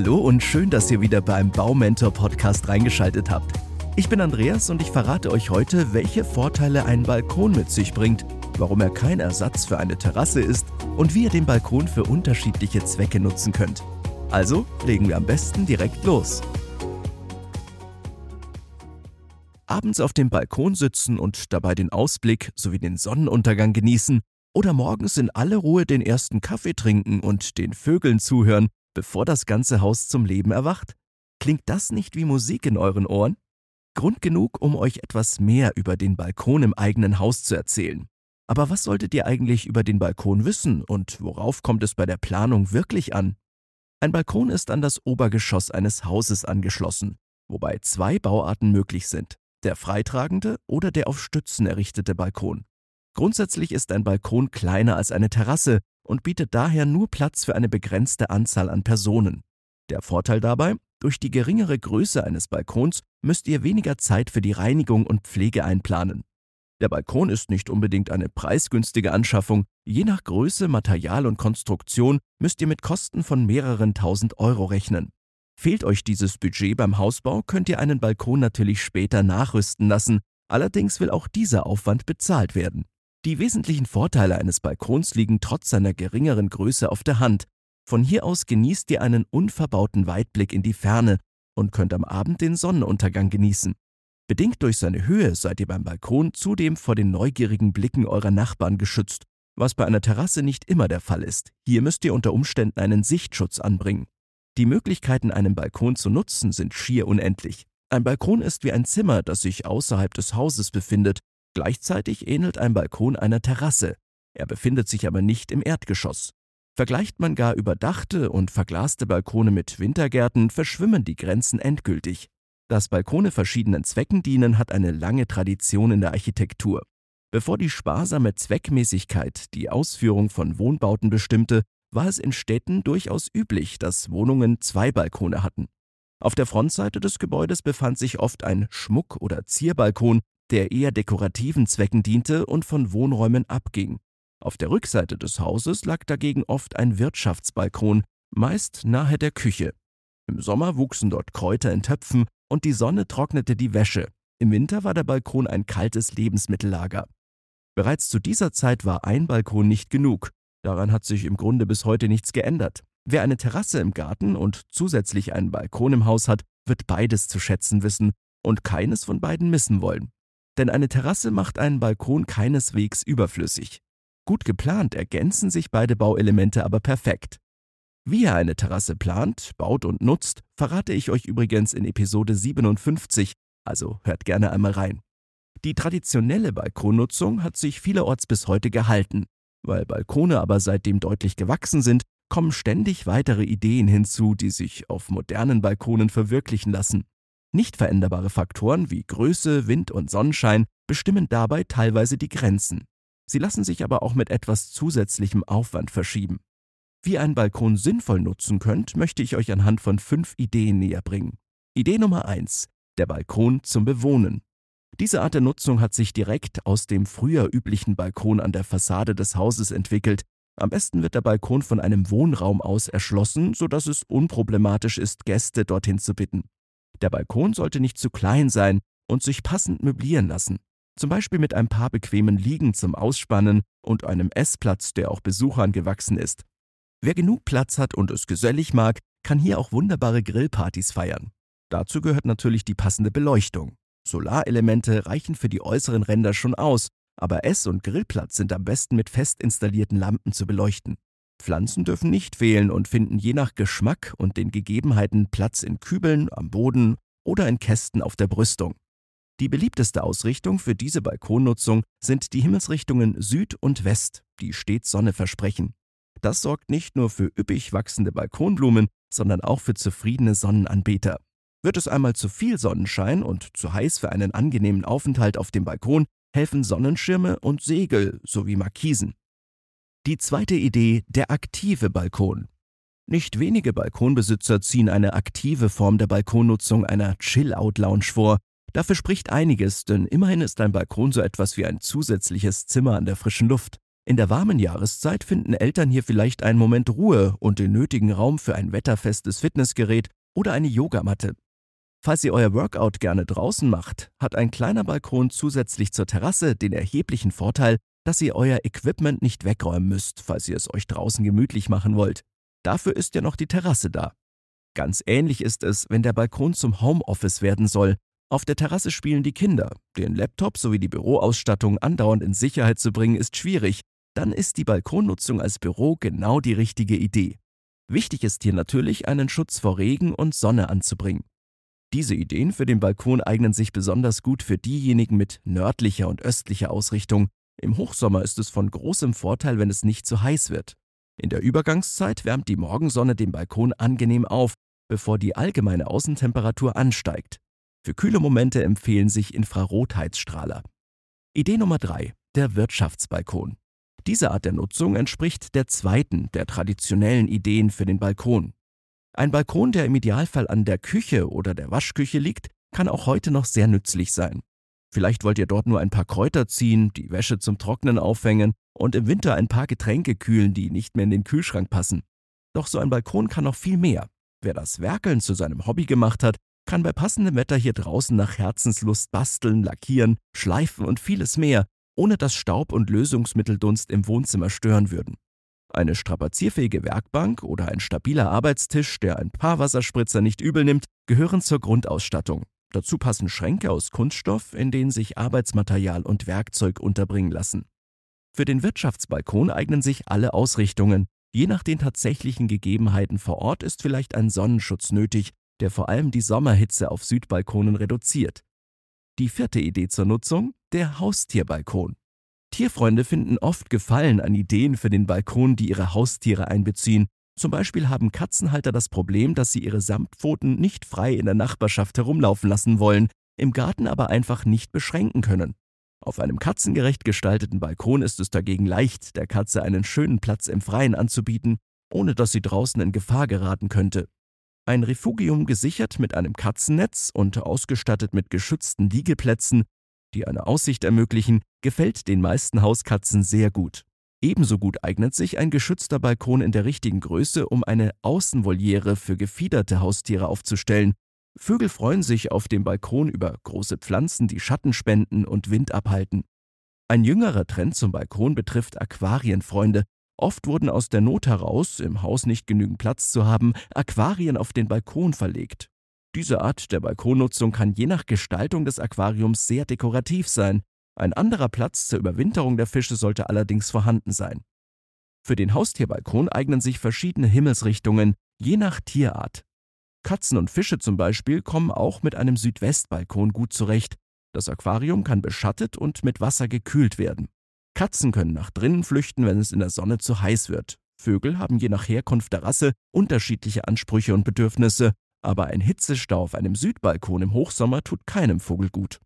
Hallo und schön, dass ihr wieder beim Baumentor Podcast reingeschaltet habt. Ich bin Andreas und ich verrate euch heute, welche Vorteile ein Balkon mit sich bringt, warum er kein Ersatz für eine Terrasse ist und wie ihr den Balkon für unterschiedliche Zwecke nutzen könnt. Also legen wir am besten direkt los. Abends auf dem Balkon sitzen und dabei den Ausblick sowie den Sonnenuntergang genießen oder morgens in aller Ruhe den ersten Kaffee trinken und den Vögeln zuhören, bevor das ganze Haus zum Leben erwacht? Klingt das nicht wie Musik in euren Ohren? Grund genug, um euch etwas mehr über den Balkon im eigenen Haus zu erzählen. Aber was solltet ihr eigentlich über den Balkon wissen und worauf kommt es bei der Planung wirklich an? Ein Balkon ist an das Obergeschoss eines Hauses angeschlossen, wobei zwei Bauarten möglich sind, der freitragende oder der auf Stützen errichtete Balkon. Grundsätzlich ist ein Balkon kleiner als eine Terrasse und bietet daher nur Platz für eine begrenzte Anzahl an Personen. Der Vorteil dabei, durch die geringere Größe eines Balkons müsst ihr weniger Zeit für die Reinigung und Pflege einplanen. Der Balkon ist nicht unbedingt eine preisgünstige Anschaffung. Je nach Größe, Material und Konstruktion müsst ihr mit Kosten von mehreren tausend Euro rechnen. Fehlt euch dieses Budget beim Hausbau, könnt ihr einen Balkon natürlich später nachrüsten lassen. Allerdings will auch dieser Aufwand bezahlt werden. Die wesentlichen Vorteile eines Balkons liegen trotz seiner geringeren Größe auf der Hand. Von hier aus genießt ihr einen unverbauten Weitblick in die Ferne und könnt am Abend den Sonnenuntergang genießen. Bedingt durch seine Höhe seid ihr beim Balkon zudem vor den neugierigen Blicken eurer Nachbarn geschützt, was bei einer Terrasse nicht immer der Fall ist. Hier müsst ihr unter Umständen einen Sichtschutz anbringen. Die Möglichkeiten, einen Balkon zu nutzen, sind schier unendlich. Ein Balkon ist wie ein Zimmer, das sich außerhalb des Hauses befindet Gleichzeitig ähnelt ein Balkon einer Terrasse, er befindet sich aber nicht im Erdgeschoss. Vergleicht man gar überdachte und verglaste Balkone mit Wintergärten, verschwimmen die Grenzen endgültig. Dass Balkone verschiedenen Zwecken dienen, hat eine lange Tradition in der Architektur. Bevor die sparsame Zweckmäßigkeit die Ausführung von Wohnbauten bestimmte, war es in Städten durchaus üblich, dass Wohnungen zwei Balkone hatten. Auf der Frontseite des Gebäudes befand sich oft ein Schmuck- oder Zierbalkon, der eher dekorativen Zwecken diente und von Wohnräumen abging. Auf der Rückseite des Hauses lag dagegen oft ein Wirtschaftsbalkon, meist nahe der Küche. Im Sommer wuchsen dort Kräuter in Töpfen und die Sonne trocknete die Wäsche. Im Winter war der Balkon ein kaltes Lebensmittellager. Bereits zu dieser Zeit war ein Balkon nicht genug. Daran hat sich im Grunde bis heute nichts geändert. Wer eine Terrasse im Garten und zusätzlich einen Balkon im Haus hat, wird beides zu schätzen wissen und keines von beiden missen wollen denn eine Terrasse macht einen Balkon keineswegs überflüssig. Gut geplant ergänzen sich beide Bauelemente aber perfekt. Wie ihr eine Terrasse plant, baut und nutzt, verrate ich euch übrigens in Episode 57, also hört gerne einmal rein. Die traditionelle Balkonnutzung hat sich vielerorts bis heute gehalten. Weil Balkone aber seitdem deutlich gewachsen sind, kommen ständig weitere Ideen hinzu, die sich auf modernen Balkonen verwirklichen lassen. Nicht veränderbare Faktoren wie Größe, Wind und Sonnenschein bestimmen dabei teilweise die Grenzen. Sie lassen sich aber auch mit etwas zusätzlichem Aufwand verschieben. Wie ihr einen Balkon sinnvoll nutzen könnt, möchte ich euch anhand von fünf Ideen näher bringen. Idee Nummer eins: Der Balkon zum Bewohnen. Diese Art der Nutzung hat sich direkt aus dem früher üblichen Balkon an der Fassade des Hauses entwickelt. Am besten wird der Balkon von einem Wohnraum aus erschlossen, sodass es unproblematisch ist, Gäste dorthin zu bitten. Der Balkon sollte nicht zu klein sein und sich passend möblieren lassen. Zum Beispiel mit ein paar bequemen Liegen zum Ausspannen und einem Essplatz, der auch Besuchern gewachsen ist. Wer genug Platz hat und es gesellig mag, kann hier auch wunderbare Grillpartys feiern. Dazu gehört natürlich die passende Beleuchtung. Solarelemente reichen für die äußeren Ränder schon aus, aber Ess- und Grillplatz sind am besten mit fest installierten Lampen zu beleuchten. Pflanzen dürfen nicht fehlen und finden je nach Geschmack und den Gegebenheiten Platz in Kübeln, am Boden oder in Kästen auf der Brüstung. Die beliebteste Ausrichtung für diese Balkonnutzung sind die Himmelsrichtungen Süd und West, die stets Sonne versprechen. Das sorgt nicht nur für üppig wachsende Balkonblumen, sondern auch für zufriedene Sonnenanbeter. Wird es einmal zu viel Sonnenschein und zu heiß für einen angenehmen Aufenthalt auf dem Balkon, helfen Sonnenschirme und Segel sowie Markisen. Die zweite Idee, der aktive Balkon. Nicht wenige Balkonbesitzer ziehen eine aktive Form der Balkonnutzung einer Chill-Out-Lounge vor. Dafür spricht einiges, denn immerhin ist ein Balkon so etwas wie ein zusätzliches Zimmer an der frischen Luft. In der warmen Jahreszeit finden Eltern hier vielleicht einen Moment Ruhe und den nötigen Raum für ein wetterfestes Fitnessgerät oder eine Yogamatte. Falls ihr euer Workout gerne draußen macht, hat ein kleiner Balkon zusätzlich zur Terrasse den erheblichen Vorteil, dass ihr euer Equipment nicht wegräumen müsst, falls ihr es euch draußen gemütlich machen wollt. Dafür ist ja noch die Terrasse da. Ganz ähnlich ist es, wenn der Balkon zum Homeoffice werden soll. Auf der Terrasse spielen die Kinder. Den Laptop sowie die Büroausstattung andauernd in Sicherheit zu bringen, ist schwierig. Dann ist die Balkonnutzung als Büro genau die richtige Idee. Wichtig ist hier natürlich, einen Schutz vor Regen und Sonne anzubringen. Diese Ideen für den Balkon eignen sich besonders gut für diejenigen mit nördlicher und östlicher Ausrichtung, im Hochsommer ist es von großem Vorteil, wenn es nicht zu heiß wird. In der Übergangszeit wärmt die Morgensonne den Balkon angenehm auf, bevor die allgemeine Außentemperatur ansteigt. Für kühle Momente empfehlen sich Infrarotheizstrahler. Idee Nummer 3. Der Wirtschaftsbalkon. Diese Art der Nutzung entspricht der zweiten der traditionellen Ideen für den Balkon. Ein Balkon, der im Idealfall an der Küche oder der Waschküche liegt, kann auch heute noch sehr nützlich sein. Vielleicht wollt ihr dort nur ein paar Kräuter ziehen, die Wäsche zum Trocknen aufhängen und im Winter ein paar Getränke kühlen, die nicht mehr in den Kühlschrank passen. Doch so ein Balkon kann noch viel mehr. Wer das Werkeln zu seinem Hobby gemacht hat, kann bei passendem Wetter hier draußen nach Herzenslust basteln, lackieren, schleifen und vieles mehr, ohne dass Staub und Lösungsmitteldunst im Wohnzimmer stören würden. Eine strapazierfähige Werkbank oder ein stabiler Arbeitstisch, der ein paar Wasserspritzer nicht übel nimmt, gehören zur Grundausstattung. Dazu passen Schränke aus Kunststoff, in denen sich Arbeitsmaterial und Werkzeug unterbringen lassen. Für den Wirtschaftsbalkon eignen sich alle Ausrichtungen. Je nach den tatsächlichen Gegebenheiten vor Ort ist vielleicht ein Sonnenschutz nötig, der vor allem die Sommerhitze auf Südbalkonen reduziert. Die vierte Idee zur Nutzung, der Haustierbalkon. Tierfreunde finden oft Gefallen an Ideen für den Balkon, die ihre Haustiere einbeziehen zum Beispiel haben Katzenhalter das Problem, dass sie ihre Samtpfoten nicht frei in der Nachbarschaft herumlaufen lassen wollen, im Garten aber einfach nicht beschränken können. Auf einem katzengerecht gestalteten Balkon ist es dagegen leicht, der Katze einen schönen Platz im Freien anzubieten, ohne dass sie draußen in Gefahr geraten könnte. Ein Refugium gesichert mit einem Katzennetz und ausgestattet mit geschützten Liegeplätzen, die eine Aussicht ermöglichen, gefällt den meisten Hauskatzen sehr gut. Ebenso gut eignet sich ein geschützter Balkon in der richtigen Größe, um eine Außenvoliere für gefiederte Haustiere aufzustellen. Vögel freuen sich auf dem Balkon über große Pflanzen, die Schatten spenden und Wind abhalten. Ein jüngerer Trend zum Balkon betrifft Aquarienfreunde. Oft wurden aus der Not heraus, im Haus nicht genügend Platz zu haben, Aquarien auf den Balkon verlegt. Diese Art der Balkonnutzung kann je nach Gestaltung des Aquariums sehr dekorativ sein. Ein anderer Platz zur Überwinterung der Fische sollte allerdings vorhanden sein. Für den Haustierbalkon eignen sich verschiedene Himmelsrichtungen, je nach Tierart. Katzen und Fische zum Beispiel kommen auch mit einem Südwestbalkon gut zurecht. Das Aquarium kann beschattet und mit Wasser gekühlt werden. Katzen können nach drinnen flüchten, wenn es in der Sonne zu heiß wird. Vögel haben je nach Herkunft der Rasse unterschiedliche Ansprüche und Bedürfnisse, aber ein Hitzestau auf einem Südbalkon im Hochsommer tut keinem Vogel gut.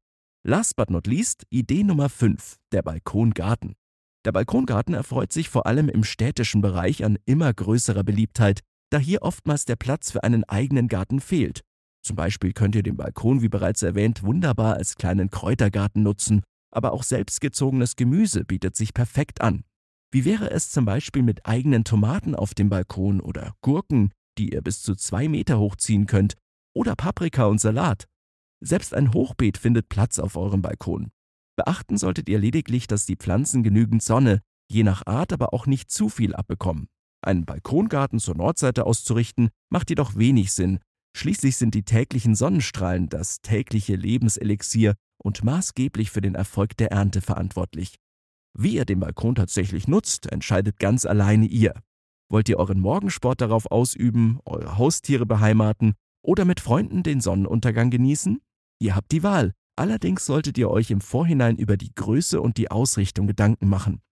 Last but not least, Idee Nummer 5, der Balkongarten. Der Balkongarten erfreut sich vor allem im städtischen Bereich an immer größerer Beliebtheit, da hier oftmals der Platz für einen eigenen Garten fehlt. Zum Beispiel könnt ihr den Balkon, wie bereits erwähnt, wunderbar als kleinen Kräutergarten nutzen, aber auch selbstgezogenes Gemüse bietet sich perfekt an. Wie wäre es zum Beispiel mit eigenen Tomaten auf dem Balkon oder Gurken, die ihr bis zu zwei Meter hochziehen könnt, oder Paprika und Salat? Selbst ein Hochbeet findet Platz auf eurem Balkon. Beachten solltet ihr lediglich, dass die Pflanzen genügend Sonne, je nach Art aber auch nicht zu viel abbekommen. Einen Balkongarten zur Nordseite auszurichten, macht jedoch wenig Sinn. Schließlich sind die täglichen Sonnenstrahlen das tägliche Lebenselixier und maßgeblich für den Erfolg der Ernte verantwortlich. Wie ihr den Balkon tatsächlich nutzt, entscheidet ganz alleine ihr. Wollt ihr euren Morgensport darauf ausüben, eure Haustiere beheimaten oder mit Freunden den Sonnenuntergang genießen? Ihr habt die Wahl. Allerdings solltet ihr euch im Vorhinein über die Größe und die Ausrichtung Gedanken machen.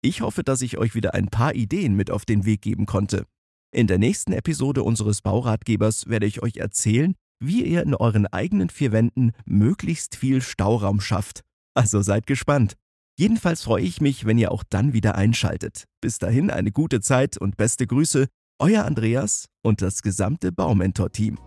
Ich hoffe, dass ich euch wieder ein paar Ideen mit auf den Weg geben konnte. In der nächsten Episode unseres Bauratgebers werde ich euch erzählen, wie ihr in euren eigenen vier Wänden möglichst viel Stauraum schafft. Also seid gespannt. Jedenfalls freue ich mich, wenn ihr auch dann wieder einschaltet. Bis dahin eine gute Zeit und beste Grüße, euer Andreas und das gesamte Baumentor-Team.